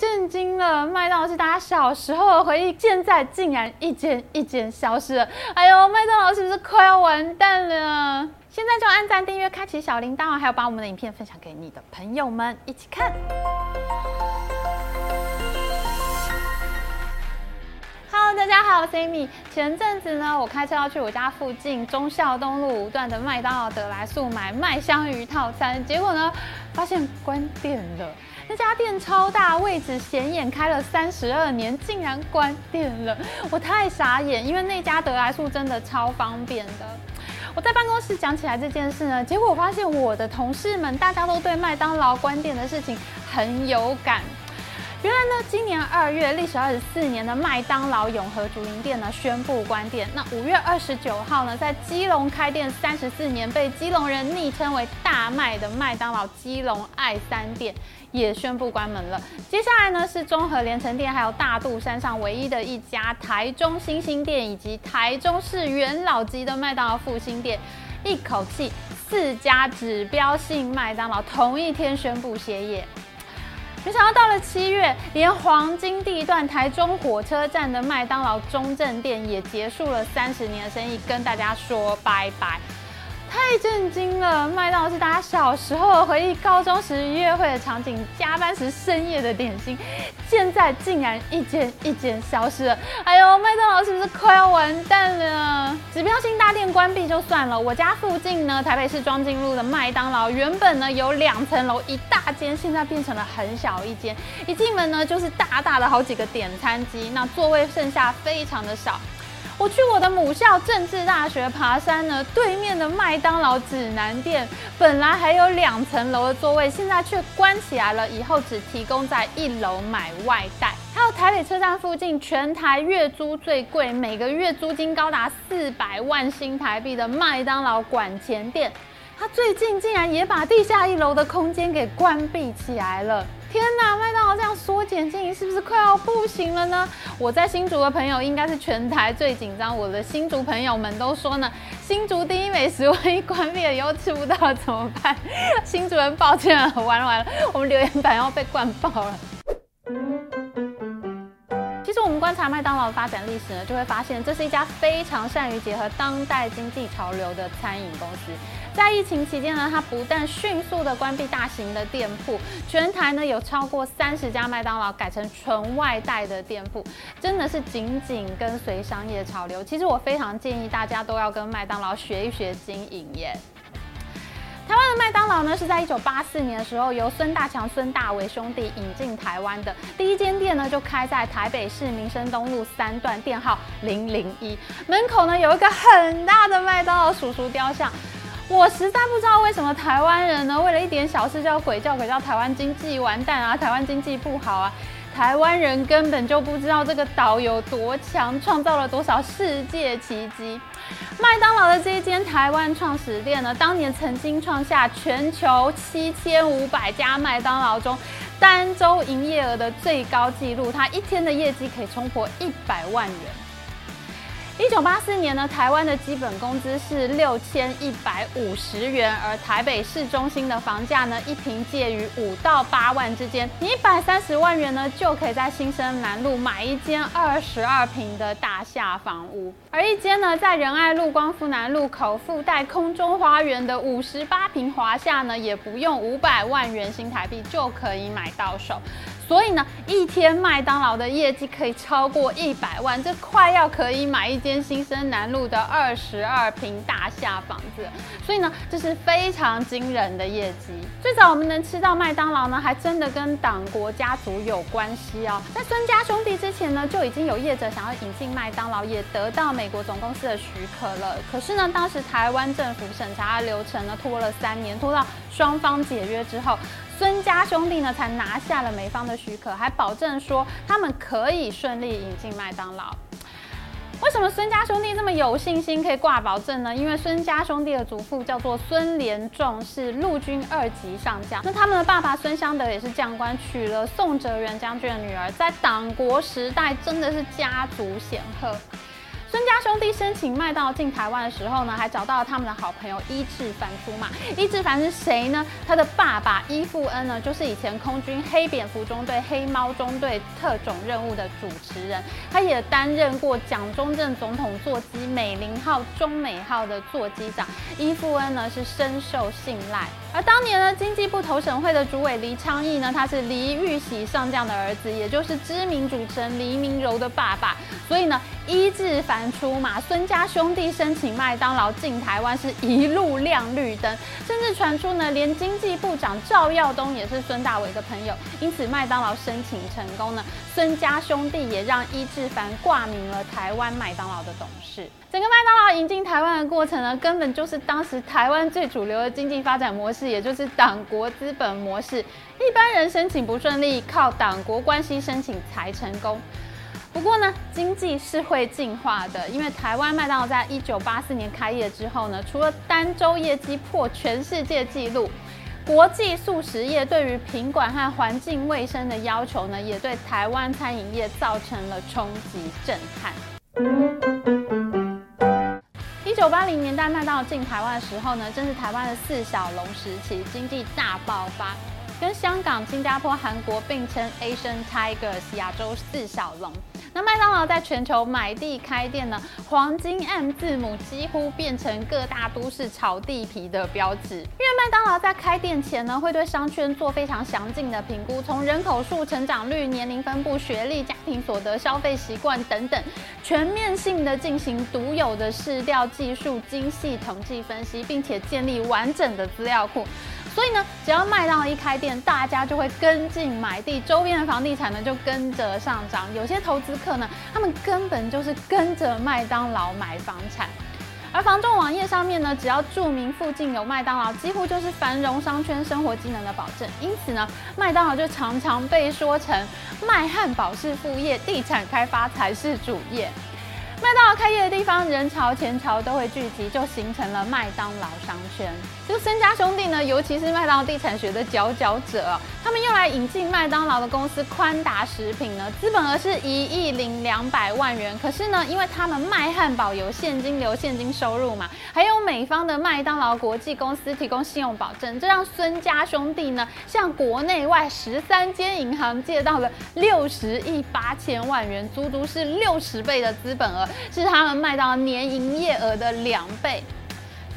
震惊了！麦当劳是大家小时候的回忆，现在竟然一间一间消失了。哎呦，麦当劳是不是快要完蛋了？现在就按赞、订阅、开启小铃铛，还有把我们的影片分享给你的朋友们一起看。Hello，大家好，我是 Amy。前阵子呢，我开车要去我家附近忠孝东路五段的麦当劳德来速买麦香鱼套餐，结果呢，发现关店了。那家店超大，位置显眼，开了三十二年，竟然关店了，我太傻眼，因为那家得来速真的超方便的。我在办公室讲起来这件事呢，结果我发现我的同事们大家都对麦当劳关店的事情很有感。原来呢，今年二月，历时二十四年的麦当劳永和竹林店呢宣布关店。那五月二十九号呢，在基隆开店三十四年，被基隆人昵称为“大麦”的麦当劳基隆爱三店也宣布关门了。接下来呢，是中和连城店，还有大肚山上唯一的一家台中新兴店，以及台中市元老级的麦当劳复兴店，一口气四家指标性麦当劳同一天宣布歇业。没想到到了七月，连黄金地段台中火车站的麦当劳中正店也结束了三十年的生意，跟大家说拜拜。太震惊了！麦当劳是大家小时候的回忆，高中时约会的场景，加班时深夜的点心，现在竟然一间一间消失了。哎呦，麦当劳是不是快要完蛋了？指标性大店关闭就算了，我家附近呢，台北市庄敬路的麦当劳，原本呢有两层楼一大间，现在变成了很小一间，一进门呢就是大大的好几个点餐机，那座位剩下非常的少。我去我的母校政治大学爬山呢，对面的麦当劳指南店本来还有两层楼的座位，现在却关起来了，以后只提供在一楼买外带。还有台北车站附近全台月租最贵，每个月租金高达四百万新台币的麦当劳管前店，它最近竟然也把地下一楼的空间给关闭起来了。天哪，麦当劳这样缩减经营，是不是快要不行了呢？我在新竹的朋友应该是全台最紧张。我的新竹朋友们都说呢，新竹第一美食万一关闭了以后吃不到怎么办？新主人抱歉了，完了完了，我们留言板要被灌爆了。其实我们观察麦当劳的发展历史呢，就会发现这是一家非常善于结合当代经济潮流的餐饮公司。在疫情期间呢，它不但迅速的关闭大型的店铺，全台呢有超过三十家麦当劳改成纯外带的店铺，真的是紧紧跟随商业潮流。其实我非常建议大家都要跟麦当劳学一学经营耶。台湾的麦当劳呢，是在一九八四年的时候由孙大强、孙大为兄弟引进台湾的。第一间店呢，就开在台北市民生东路三段，店号零零一，门口呢有一个很大的麦当劳叔叔雕像。我实在不知道为什么台湾人呢，为了一点小事就要鬼叫鬼叫，台湾经济完蛋啊，台湾经济不好啊。台湾人根本就不知道这个岛有多强，创造了多少世界奇迹。麦当劳的这一间台湾创始店呢，当年曾经创下全球七千五百家麦当劳中单周营业额的最高纪录，它一天的业绩可以冲破一百万元。一九八四年呢，台湾的基本工资是六千一百五十元，而台北市中心的房价呢，一平介于五到八万之间。你一百三十万元呢，就可以在新生南路买一间二十二平的大厦房屋，而一间呢，在仁爱路光复南路口附带空中花园的五十八平华夏呢，也不用五百万元新台币就可以买到手。所以呢，一天麦当劳的业绩可以超过一百万，这快要可以买一间新生南路的二十二平大厦房子。所以呢，这是非常惊人的业绩。最早我们能吃到麦当劳呢，还真的跟党国家族有关系哦。在孙家兄弟之前呢，就已经有业者想要引进麦当劳，也得到美国总公司的许可了。可是呢，当时台湾政府审查流程呢，拖了三年，拖到双方解约之后。孙家兄弟呢，才拿下了美方的许可，还保证说他们可以顺利引进麦当劳。为什么孙家兄弟这么有信心可以挂保证呢？因为孙家兄弟的祖父叫做孙连仲，是陆军二级上将。那他们的爸爸孙湘德也是将官，娶了宋哲元将军的女儿，在党国时代真的是家族显赫。兄弟申请麦当劳进台湾的时候呢，还找到了他们的好朋友伊志凡出马。伊志凡是谁呢？他的爸爸伊富恩呢，就是以前空军黑蝙蝠中队、黑猫中队特种任务的主持人，他也担任过蒋中正总统座机美林号、中美号的座机长。伊富恩呢是深受信赖。而当年呢，经济部投审会的主委黎昌义呢，他是黎玉玺上将的儿子，也就是知名主持人黎明柔的爸爸，所以呢，一志凡出马，孙家兄弟申请麦当劳进台湾是一路亮绿灯，甚至传出呢，连经济部长赵耀东也是孙大伟的朋友，因此麦当劳申请成功呢，孙家兄弟也让一志凡挂名了台湾麦当劳的董事。整个麦当劳引进台湾的过程呢，根本就是当时台湾最主流的经济发展模式，也就是党国资本模式。一般人申请不顺利，靠党国关系申请才成功。不过呢，经济是会进化的，因为台湾麦当劳在一九八四年开业之后呢，除了单周业绩破全世界纪录，国际素食业对于品管和环境卫生的要求呢，也对台湾餐饮业造成了冲击震撼。九八零年代，麦当劳进台湾的时候呢，正是台湾的四小龙时期，经济大爆发，跟香港、新加坡、韩国并称 Asian Tigers 亚洲四小龙。那麦当劳在全球买地开店呢，黄金 M 字母几乎变成各大都市炒地皮的标志。因为麦当劳在开店前呢，会对商圈做非常详尽的评估，从人口数、成长率、年龄分布、学历、家庭所得、消费习惯等等，全面性的进行独有的市调技术、精细统计分析，并且建立完整的资料库。所以呢，只要麦当劳一开店，大家就会跟进买地，周边的房地产呢就跟着上涨。有些投资客呢，他们根本就是跟着麦当劳买房产。而房仲网页上面呢，只要注明附近有麦当劳，几乎就是繁荣商圈生活机能的保证。因此呢，麦当劳就常常被说成卖汉堡是副业，地产开发才是主业。麦当劳开业的地方，人潮钱潮都会聚集，就形成了麦当劳商圈。就孙家兄弟呢，尤其是麦当劳地产学的佼佼者，他们用来引进麦当劳的公司宽达食品呢，资本额是一亿零两百万元。可是呢，因为他们卖汉堡有现金流、现金收入嘛，还有美方的麦当劳国际公司提供信用保证，这让孙家兄弟呢，向国内外十三间银行借到了六十亿八千万元，足足是六十倍的资本额。是他们卖到年营业额的两倍，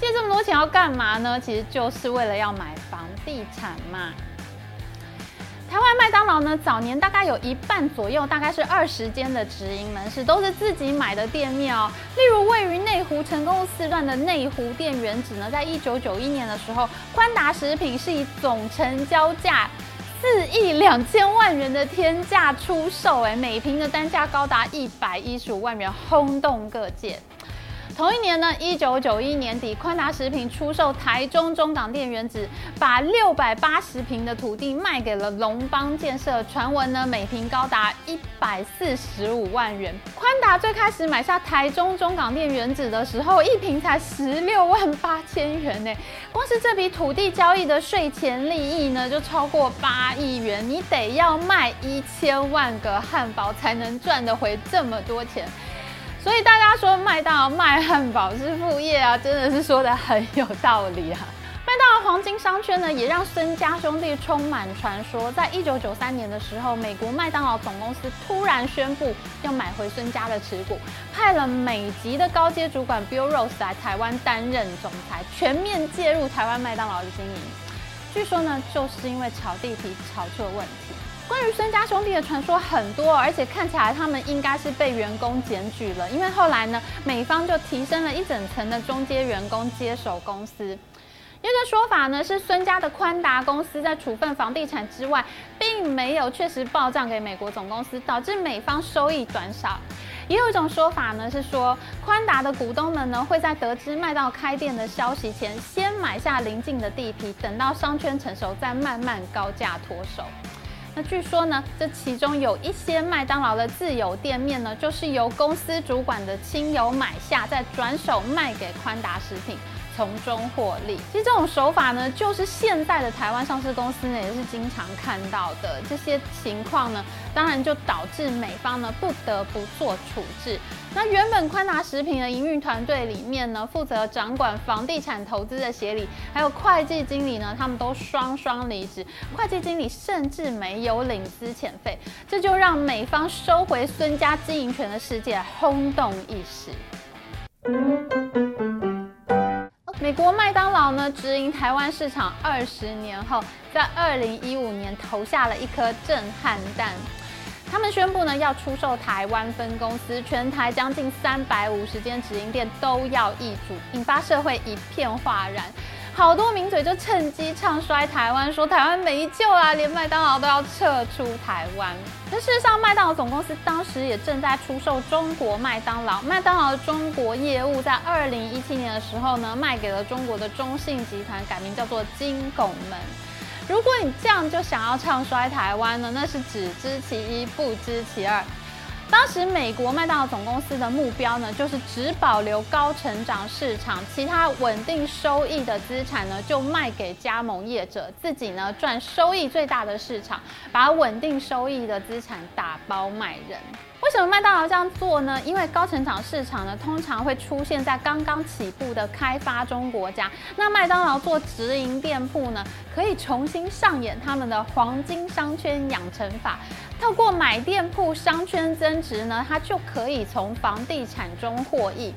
借这么多钱要干嘛呢？其实就是为了要买房地产嘛。台湾麦当劳呢，早年大概有一半左右，大概是二十间的直营门市，都是自己买的店面哦。例如位于内湖成功四段的内湖店原址呢，在一九九一年的时候，宽达食品是以总成交价。四亿两千万元的天价出售，哎，每平的单价高达一百一十五万元，轰动各界。同一年呢，一九九一年底，宽达食品出售台中中港店原址，把六百八十平的土地卖给了龙邦建设，传闻呢每平高达一百四十五万元。宽达最开始买下台中中港店原址的时候，一平才十六万八千元呢，光是这笔土地交易的税前利益呢，就超过八亿元，你得要卖一千万个汉堡才能赚得回这么多钱。所以大家说麦当汉堡是副业啊，真的是说的很有道理啊。麦当劳黄金商圈呢，也让孙家兄弟充满传说。在一九九三年的时候，美国麦当劳总公司突然宣布要买回孙家的持股，派了美籍的高阶主管 Bill Rose 来台湾担任总裁，全面介入台湾麦当劳的经营。据说呢，就是因为炒地皮炒出了问题。关于孙家兄弟的传说很多，而且看起来他们应该是被员工检举了，因为后来呢，美方就提升了一整层的中阶员工接手公司。一个说法呢是孙家的宽达公司在处分房地产之外，并没有确实报账给美国总公司，导致美方收益短少。也有一种说法呢是说，宽达的股东们呢会在得知卖到开店的消息前，先买下邻近的地皮，等到商圈成熟再慢慢高价脱手。那据说呢，这其中有一些麦当劳的自有店面呢，就是由公司主管的亲友买下，再转手卖给宽达食品。从中获利。其实这种手法呢，就是现在的台湾上市公司呢也是经常看到的。这些情况呢，当然就导致美方呢不得不做处置。那原本宽达食品的营运团队里面呢，负责掌管房地产投资的协理，还有会计经理呢，他们都双双离职。会计经理甚至没有领资遣费，这就让美方收回孙家经营权的事件轰动一时。美国麦当劳呢，直营台湾市场二十年后，在二零一五年投下了一颗震撼弹。他们宣布呢，要出售台湾分公司，全台将近三百五十间直营店都要易主，引发社会一片哗然。好多名嘴就趁机唱衰台湾，说台湾没救啦，连麦当劳都要撤出台湾。那事实上，麦当劳总公司当时也正在出售中国麦当劳，麦当劳的中国业务在二零一七年的时候呢，卖给了中国的中信集团，改名叫做金拱门。如果你这样就想要唱衰台湾呢，那是只知其一不知其二。当时美国麦当劳总公司的目标呢，就是只保留高成长市场，其他稳定收益的资产呢，就卖给加盟业者，自己呢赚收益最大的市场，把稳定收益的资产打包卖人。为什么麦当劳这样做呢？因为高成长市场呢，通常会出现在刚刚起步的开发中国家。那麦当劳做直营店铺呢，可以重新上演他们的黄金商圈养成法，透过买店铺商圈增值呢，它就可以从房地产中获益。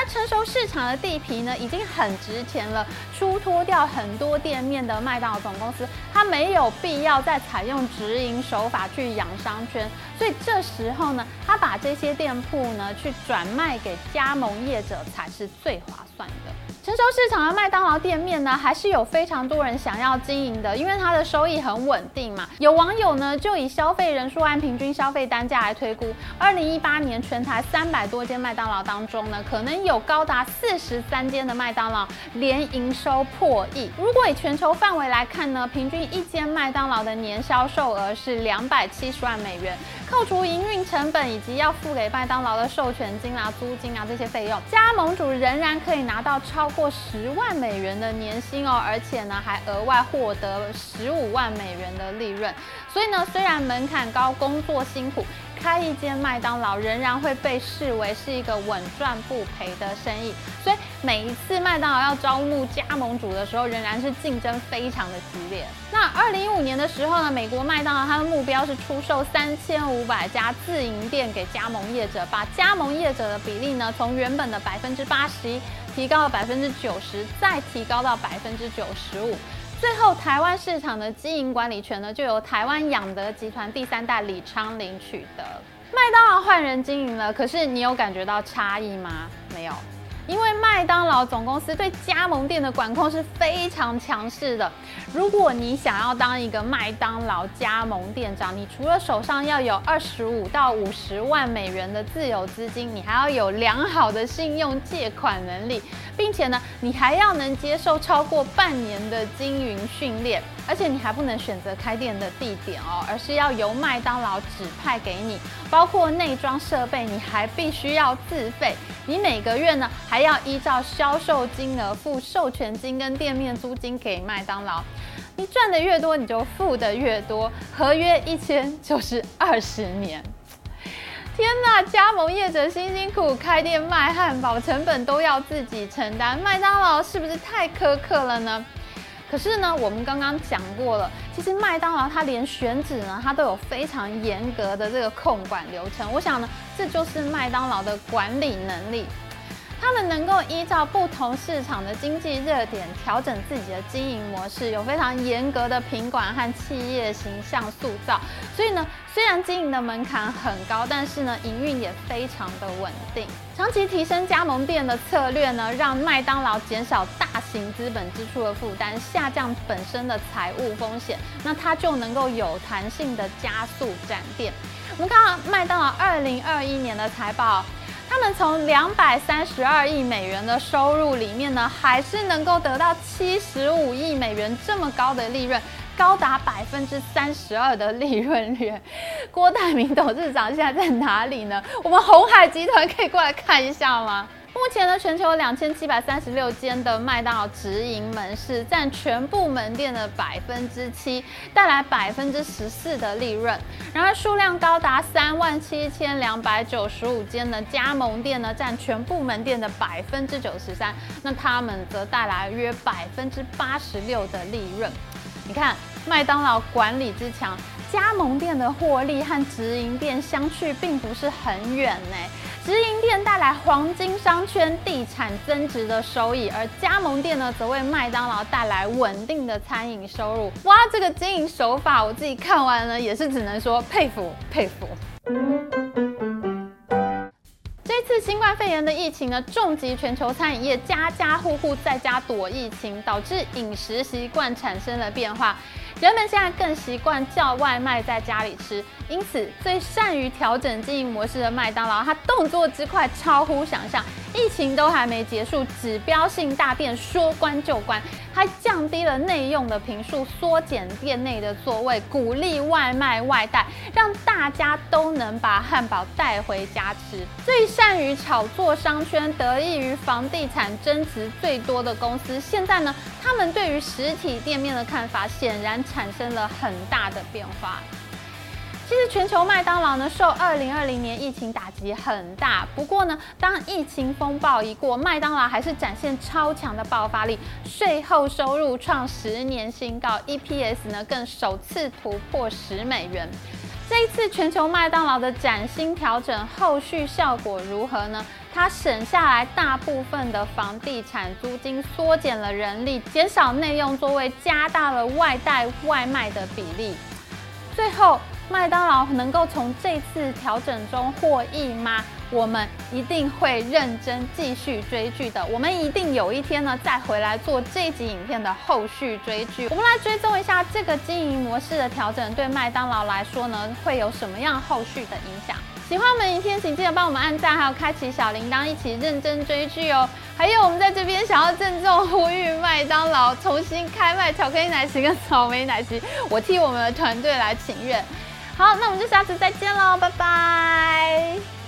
而成熟市场的地皮呢，已经很值钱了。出脱掉很多店面的麦当劳总公司，它没有必要再采用直营手法去养商圈，所以这时候呢，它把这些店铺呢去转卖给加盟业者才是最划算的。成熟市场的麦当劳店面呢，还是有非常多人想要经营的，因为它的收益很稳定嘛。有网友呢就以消费人数按平均消费单价来推估，二零一八年全台三百多间麦当劳当中呢，可能有高达四十三间的麦当劳连营收破亿。如果以全球范围来看呢，平均一间麦当劳的年销售额是两百七十万美元，扣除营运成本以及要付给麦当劳的授权金啊、租金啊这些费用，加盟主仍然可以拿到超。过十万美元的年薪哦，而且呢还额外获得十五万美元的利润。所以呢，虽然门槛高、工作辛苦，开一间麦当劳仍然会被视为是一个稳赚不赔的生意。所以每一次麦当劳要招募加盟主的时候，仍然是竞争非常的激烈。那二零一五年的时候呢，美国麦当劳它的目标是出售三千五百家自营店给加盟业者，把加盟业者的比例呢从原本的百分之八十一。提高了百分之九十，再提高到百分之九十五，最后台湾市场的经营管理权呢，就由台湾养德集团第三代李昌林取得。麦当劳换人经营了，可是你有感觉到差异吗？没有。因为麦当劳总公司对加盟店的管控是非常强势的。如果你想要当一个麦当劳加盟店长，你除了手上要有二十五到五十万美元的自有资金，你还要有良好的信用借款能力，并且呢，你还要能接受超过半年的经营训练。而且你还不能选择开店的地点哦，而是要由麦当劳指派给你，包括内装设备，你还必须要自费。你每个月呢，还要依照销售金额付授权金跟店面租金给麦当劳。你赚的越多，你就付的越多，合约一签就是二十年。天呐，加盟业者辛辛苦苦开店卖汉堡，成本都要自己承担，麦当劳是不是太苛刻了呢？可是呢，我们刚刚讲过了，其实麦当劳它连选址呢，它都有非常严格的这个控管流程。我想呢，这就是麦当劳的管理能力。他们能够依照不同市场的经济热点调整自己的经营模式，有非常严格的品管和企业形象塑造。所以呢，虽然经营的门槛很高，但是呢，营运也非常的稳定。长期提升加盟店的策略呢，让麦当劳减少大型资本支出的负担，下降本身的财务风险，那它就能够有弹性的加速展店。我们看到麦当劳二零二一年的财报。他们从两百三十二亿美元的收入里面呢，还是能够得到七十五亿美元这么高的利润，高达百分之三十二的利润率。郭台铭董事长现在在哪里呢？我们红海集团可以过来看一下吗？目前呢，全球两千七百三十六间的麦当劳直营门市，占全部门店的百分之七，带来百分之十四的利润。然而，数量高达三万七千两百九十五间的加盟店呢，占全部门店的百分之九十三，那他们则带来约百分之八十六的利润。你看，麦当劳管理之强，加盟店的获利和直营店相去并不是很远呢。直营店带来黄金商圈地产增值的收益，而加盟店呢，则为麦当劳带来稳定的餐饮收入。哇，这个经营手法，我自己看完了也是只能说佩服佩服。这次新冠肺炎的疫情呢，重击全球餐饮业，家家户户在家躲疫情，导致饮食习惯产生了变化。人们现在更习惯叫外卖在家里吃，因此最善于调整经营模式的麦当劳，它动作之快超乎想象。疫情都还没结束，指标性大店说关就关，还降低了内用的频数，缩减店内的座位，鼓励外卖外带，让大家都能把汉堡带回家吃。最善于炒作商圈，得益于房地产增值最多的公司，现在呢，他们对于实体店面的看法显然产生了很大的变化。其实全球麦当劳呢，受二零二零年疫情打击很大。不过呢，当疫情风暴一过，麦当劳还是展现超强的爆发力，税后收入创十年新高，EPS 呢更首次突破十美元。这一次全球麦当劳的崭新调整，后续效果如何呢？它省下来大部分的房地产租金，缩减了人力，减少内用座位，加大了外带外卖的比例。最后。麦当劳能够从这次调整中获益吗？我们一定会认真继续追剧的。我们一定有一天呢，再回来做这集影片的后续追剧。我们来追踪一下这个经营模式的调整对麦当劳来说呢，会有什么样后续的影响？喜欢我们影片，请记得帮我们按赞，还有开启小铃铛，一起认真追剧哦。还有，我们在这边想要郑重呼吁麦当劳重新开卖巧克力奶昔跟草莓奶昔，我替我们的团队来请愿。好那我们就下次再见喽拜拜。